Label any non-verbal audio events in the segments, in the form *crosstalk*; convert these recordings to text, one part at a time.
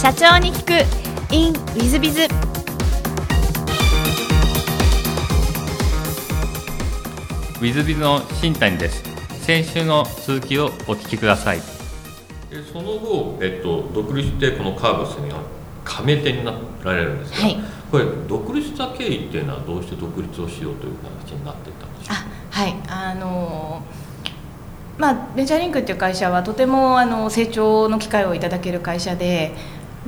社長に聞く。In ウィズビズウィズビズの新谷です。先週の続きをお聞きください。でその後、えっと、独立してこのカーブスには加盟店になられるんですが、はい。これ独立した経緯っていうのはどうして独立をしようという形になっていったんでしょうか？あはい。あのまあベンチャーリンクっていう会社はとてもあの成長の機会をいただける会社で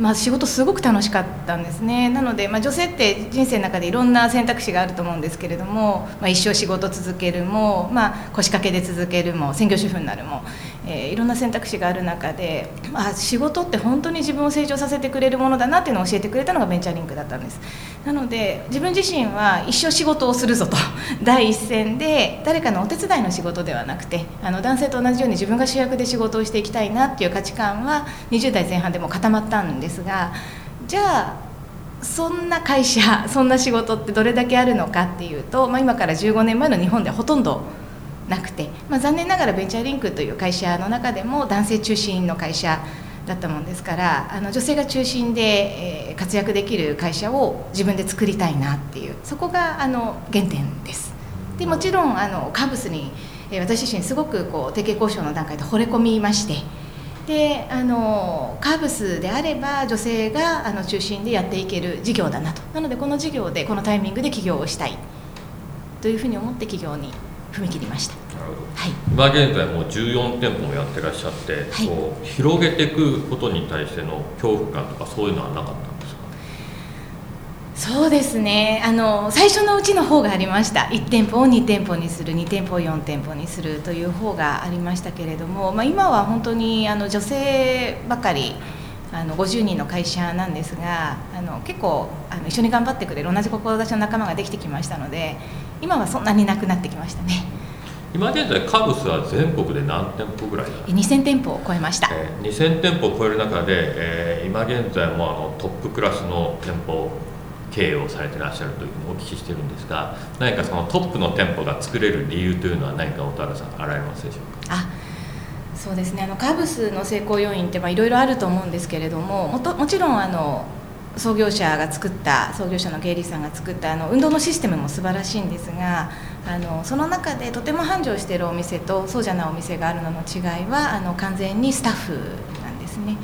まあ、仕事すごく楽しかったんですね。なので、まあ、女性って人生の中でいろんな選択肢があると思うんですけれども、まあ、一生仕事続けるも、まあ、腰掛けで続けるも専業主婦になるも、えーいろんな選択肢がある中で、まあ、仕事って本当に自分を成長させてくれるものだなっていうのを教えてくれたのがベンチャーリンクだったんです。なので自分自身は一生仕事をするぞと。*laughs* 第一線で誰かのお手伝いの仕事ではなくてあの男性と同じように自分が主役で仕事をしていきたいなっていう価値観は20代前半でも固まったんですがじゃあそんな会社そんな仕事ってどれだけあるのかっていうと、まあ、今から15年前の日本ではほとんどなくて、まあ、残念ながらベンチャーリンクという会社の中でも男性中心の会社だったもんですからあの女性が中心で、え活躍できる会社を自分で作りたいなっていうそこがあの原点です。でもちろんあのカブスに、え私自身すごくこう提携交渉の段階で惚れ込みまして。であのカーブスであれば女性があの中心でやっていける事業だなと。なのでこの事業でこのタイミングで起業をしたい。というふうに思って起業に踏み切りました。なるほど。はい。今現在もう14店舗もやってらっしゃって、はい。こう広げていくことに対しての恐怖感とかそういうのはなかったんですか？そうですね。あの最初のうちの方がありました。1店舗を2店舗にする2店舗を4店舗にするという方がありましたけれども、まあ、今は本当にあの女性ばかりあの50人の会社なんですがあの結構あの一緒に頑張ってくれる同じ志の仲間ができてきましたので今はそんなになくなってきましたね。今現在カブスは全国で何店舗ぐらいなんですか？2000店舗を超えました。えー2000店舗を超える中で、えー今現在もあのトップクラスの店舗経営をされてらっしゃるというふうにお聞きしてるんですが何かそのトップの店舗が作れる理由というのは何か小田原さんあられますでしょうか？あそうですねあのカブスの成功要因っていろいろあると思うんですけれどももともちろんあの創業者が作った創業者のゲイリーさんが作ったあの運動のシステムも素晴らしいんですがあのその中でとても繁盛しているお店とそうじゃないお店があるのの違いはあの完全にスタッフなんですね。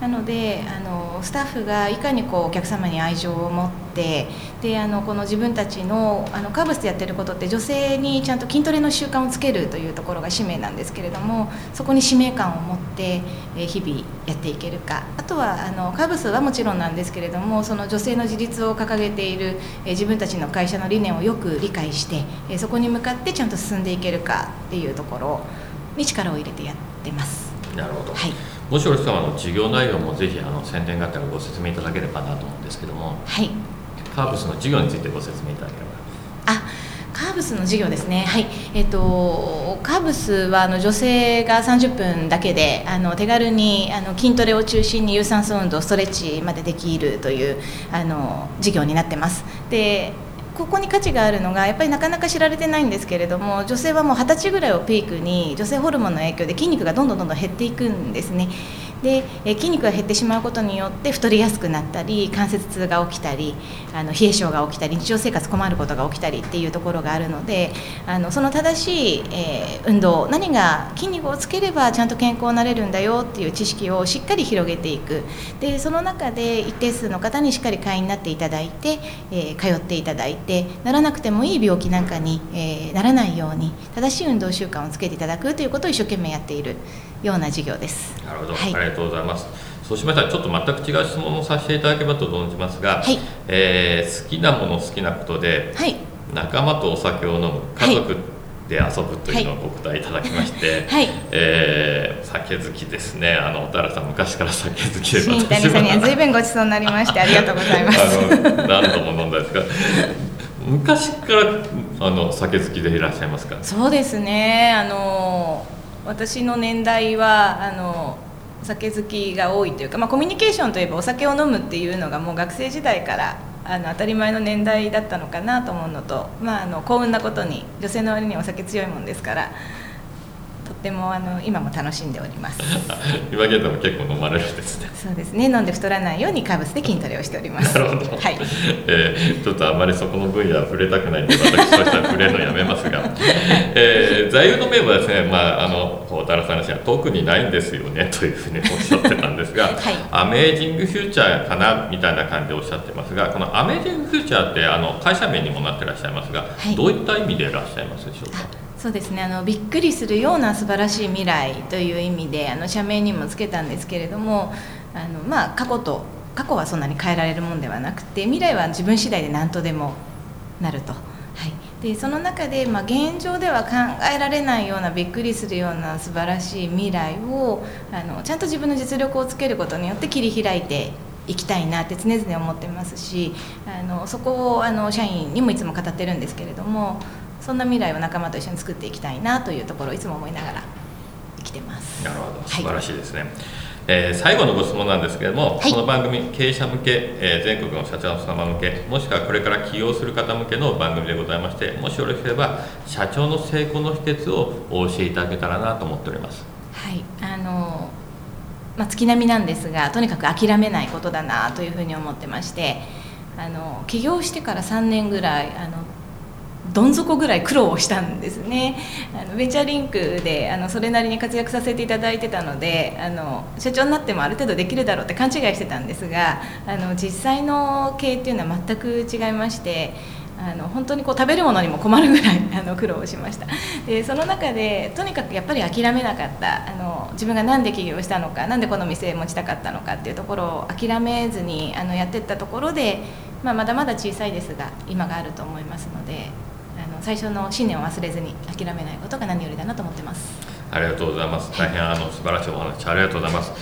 なのであのスタッフがいかにこうお客様に愛情を持ってであのこの自分たちのあのカーブスでやってることって女性にちゃんと筋トレの習慣をつけるというところが使命なんですけれどもそこに使命感を持ってえー日々やっていけるか。あとはあのカーブスはもちろんなんですけれどもその女性の自立を掲げているえー自分たちの会社の理念をよく理解してえーそこに向かってちゃんと進んでいけるかっていうところに力を入れてやってます。なるほど、はいもしお様の事業内容もぜひあの宣伝があったらご説明いただければなと思うんですけども。はい。カーブスの事業についてご説明いただければ。あカーブスの事業ですね、はい。えっとカーブスはあの女性が30分だけであの手軽にあの筋トレを中心に有酸素運動ストレッチまでできるというあの事業になってます。でここに価値があるのがやっぱりなかなか知られてないんですけれども女性はもう二十歳ぐらいをピークに女性ホルモンの影響で筋肉がどんどんどんどん減っていくんですね。で筋肉が減ってしまうことによって太りやすくなったり関節痛が起きたりあの冷え性が起きたり日常生活困ることが起きたりっていうところがあるのであのその正しい、えー運動何が筋肉をつければちゃんと健康になれるんだよっていう知識をしっかり広げていく。でその中で一定数の方にしっかり会員になっていただいて、えー通っていただいてならなくてもいい病気なんかに、えーならないように正しい運動習慣をつけていただくということを一生懸命やっている。ような事業です。なるほど、はい。ありがとうございます。そうしましたらちょっと全く違う質問をさせていただければと存じますが、はい。えー好きなもの好きなことではい。仲間とお酒を飲む家族で遊ぶというのをお答えいただきまして、*laughs* はい。えー酒好きですね。あの小田原さん昔から酒好きで新谷さんには随分ごちそうになりましてありがとうございます。何度も飲んだんですが昔からあの酒好きでいらっしゃいますか？そうですね。あの私の年代はあのお酒好きが多いというか、まあ、コミュニケーションといえばお酒を飲むっていうのがもう学生時代からあの当たり前の年代だったのかなと思うのと、まあ、あの幸運なことに女性の割にはお酒強いもんですからとってもあの今も楽しんでおります。*laughs* 今現在も結構飲まれるんですね。そうですね。飲んで太らないようにカブスで筋トレをしております。なるほど、はい。えー、ちょっとあまりそこの分野は触れたくないんで私としては触れるのやめますが、えー、座右の銘はですね、まあ、あの大田さんには特にないんですよねというふうにおっしゃってたんですが、*laughs* はい、アメージングフューチャーかなみたいな感じでおっしゃってますがこのアメージングフューチャーってあの会社名にもなってらっしゃいますが、はい、どういった意味でいらっしゃいますでしょうか？そうですねあのびっくりするような素晴らしい未来という意味であの社名にもつけたんですけれどもあの、まあ、過去と過去はそんなに変えられるもんではなくて未来は自分次第で何とでもなると。はい、でその中で、まあ、現状では考えられないようなびっくりするような素晴らしい未来をあのちゃんと自分の実力をつけることによって切り開いていきたいなって常々思ってますしあのそこをあの社員にもいつも語ってるんですけれどもそんな未来を仲間と一緒に作っていきたいなというところをいつも思いながら生きてます。なるほど。素晴らしいですね、はい、えー、最後のご質問なんですけれども、はい、この番組経営者向け、えー、全国の社長様向けもしくはこれから起業する方向けの番組でございましてもしよろしければ社長の成功の秘訣をお教えいただけたらなと思っております。はい。あのまあ、月並みなんですがとにかく諦めないことだなというふうに思ってましてあの起業してから3年ぐらいあのどん底ぐらい苦労をしたんですね。あのベンチャーリンクであのそれなりに活躍させていただいてたのであの社長になってもある程度できるだろうって勘違いしてたんですがあの実際の経営っていうのは全く違いましてあの本当にこう食べるものにも困るぐらい *laughs* あの苦労をしました。でその中でとにかくやっぱり諦めなかったあの自分が何で起業したのか何でこの店持ちたかったのかっていうところを諦めずにあのやってったところで、まあ、まだまだ小さいですが今があると思いますので最初の信念を忘れずに諦めないことが何よりだなと思ってます。ありがとうございます。大変あの素晴らしいお話ありがとうございます。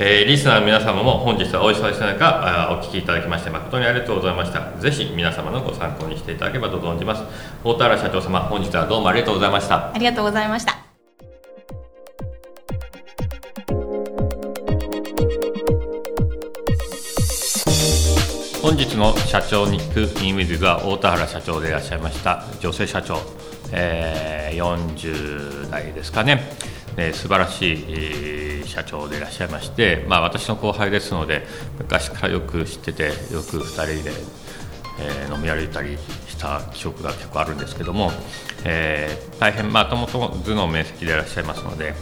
えー、リスナーの皆様も本日はお忙しい中お聞きいただきまして誠にありがとうございました。ぜひ皆様のご参考にしていただければと存じます。大田原社長様本日はどうもありがとうございました。ありがとうございました本日の社長に聞くインウィズは大田原社長でいらっしゃいました女性社長、えー、40代ですかね、えー、素晴らしい、社長でいらっしゃいまして、まあ、私の後輩ですので昔からよく知っててよく2人で、えー、飲み歩いたりした記憶が結構あるんですけども、えー、大変もともと頭脳面積でいらっしゃいますので、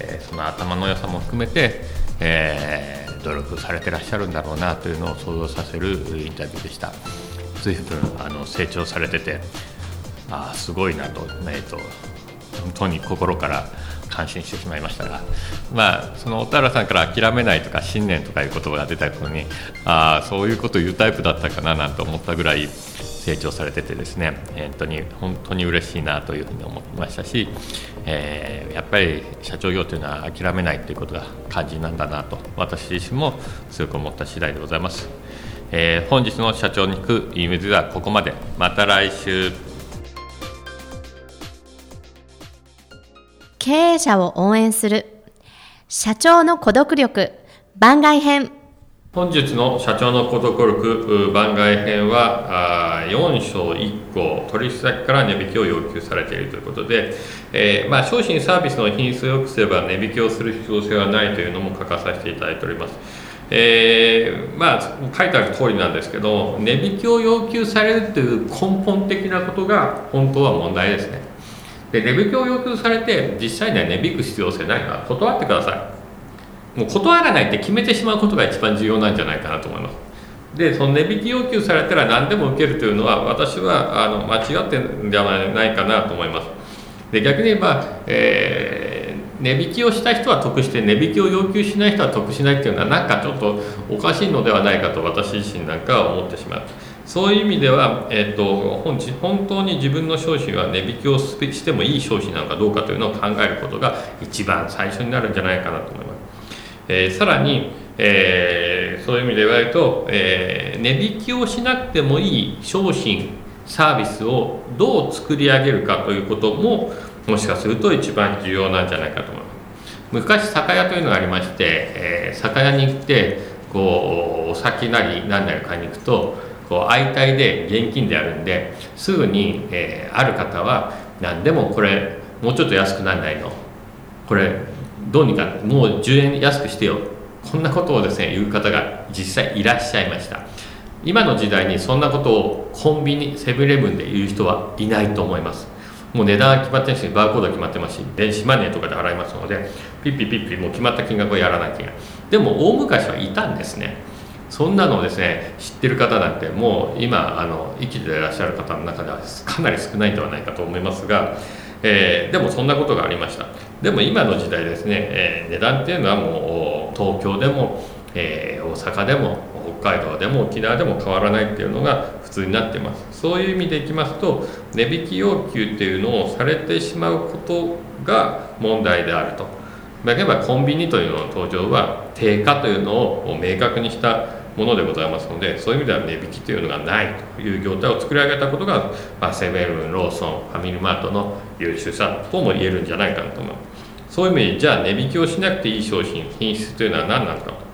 えー、その頭の良さも含めて、えー努力されてらっしゃるんだろうなというのを想像させるインタビューでした。随分あの成長されててあすごいなと,、えーと、本当に心から感心してしまいましたが、まあ、その小田原さんから諦めないとか信念とかいう言葉が出たことにああそういうこと言うタイプだったかななんて思ったぐらい成長されててですね本当に本当に嬉しいなというふうに思いましたし、えー、やっぱり社長業というのは諦めないということが肝心なんだなと私自身も強く思った次第でございます、えー、本日の社長に行くイメージはここまで。また来週。経営者を応援する。社長の孤独力番外編。本日の社長の孤独力番外編は4章1項取引先から値引きを要求されているということで、えー、まあ、商品サービスの品質を良くすれば値引きをする必要性はないというのも書かさせていただいております。えー、まあ、書いてある通りなんですけど値引きを要求されるという根本的なことが本当は問題ですねで値引きを要求されて実際には値引く必要性ないから断ってくださいもう断らないって決めてしまうことが一番重要なんじゃないかなと思います。でその値引き要求されたら何でも受けるというのは私はあの間違ってるんではないかなと思います。で逆に言えば、えー、値引きをした人は得して値引きを要求しない人は得しないっていうのはなんかちょっとおかしいのではないかと私自身なんかは思ってしまう。そういう意味では、えーと、と本当に自分の商品は値引きをしてもいい商品なのかどうかというのを考えることが一番最初になるんじゃないかなと思います。えー、さらに、えー、そういう意味で言われると、えー、値引きをしなくてもいい商品サービスをどう作り上げるかということももしかすると一番重要なんじゃないかと思います。昔酒屋というのがありまして、えー、酒屋に行ってこうお酒なり何なり買いに行くとこう相対で現金であるんですぐに、えー、ある方は何でもこれもうちょっと安くなんないの。これどうにかもう10円安くしてよ。こんなことをですね言う方が実際いらっしゃいました。今の時代にそんなことをコンビニセブンイレブンで言う人はいないと思います。もう値段は決まってるしバーコード決まってますし電子マネーとかで払いますのでピッピッピッピもう決まった金額をやらなきゃでも大昔はいたんですね。そんなのをですね知ってる方なんてもう今あの生きていらっしゃる方の中ではかなり少ないんではないかと思いますが、えー、でもそんなことがありました。でも今の時代ですね、えー、値段っていうのはもう東京でも、えー、大阪でも北海道でも沖縄でも変わらないっていうのが普通になってます。そういう意味でいきますと値引き要求っていうのをされてしまうことが問題であると。例えばコンビニというのの登場は定価というのを明確にしたものでございますのでそういう意味では値引きというのがないという業態を作り上げたことが、まあ、セブンローソンファミリーマートの優秀さとも言えるんじゃないかなと思います。そういう意味でじゃあ値引きをしなくていい商品品質というのは何なのか。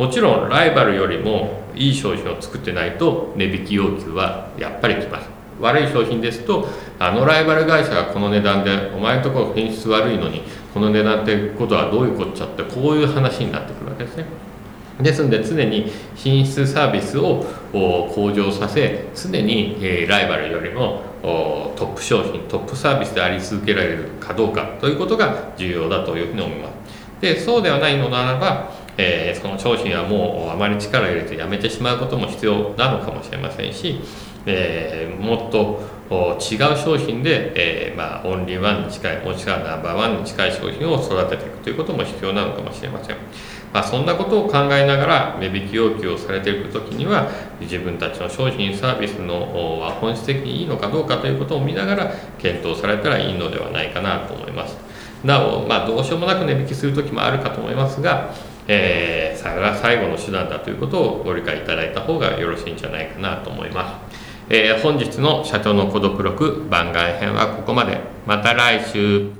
もちろんライバルよりもいい商品を作ってないと値引き要求はやっぱりきます悪い商品ですとあのライバル会社がこの値段でお前のところ品質悪いのにこの値段ってことはどういうこっちゃってこういう話になってくるわけですね。ですので常に品質サービスを向上させ常にライバルよりもトップ商品トップサービスであり続けられるかどうかということが重要だというふうに思います。でそうではないのならばえー、その商品はもうあまり力を入れてやめてしまうことも必要なのかもしれませんし、えー、もっと違う商品で、えー、まあ、オンリーワンに近いもしくはナンバーワンに近い商品を育てていくということも必要なのかもしれません、まあ、そんなことを考えながら値引き要求をされていく時には自分たちの商品サービスのは本質的にいいのかどうかということを見ながら検討されたらいいのではないかなと思いますなお、まあ、どうしようもなく値引きする時もあるかと思いますがえー、それが最後の手段だということをご理解いただいた方がよろしいんじゃないかなと思います。えー、本日の社長の孤独録番外編はここまで。また来週。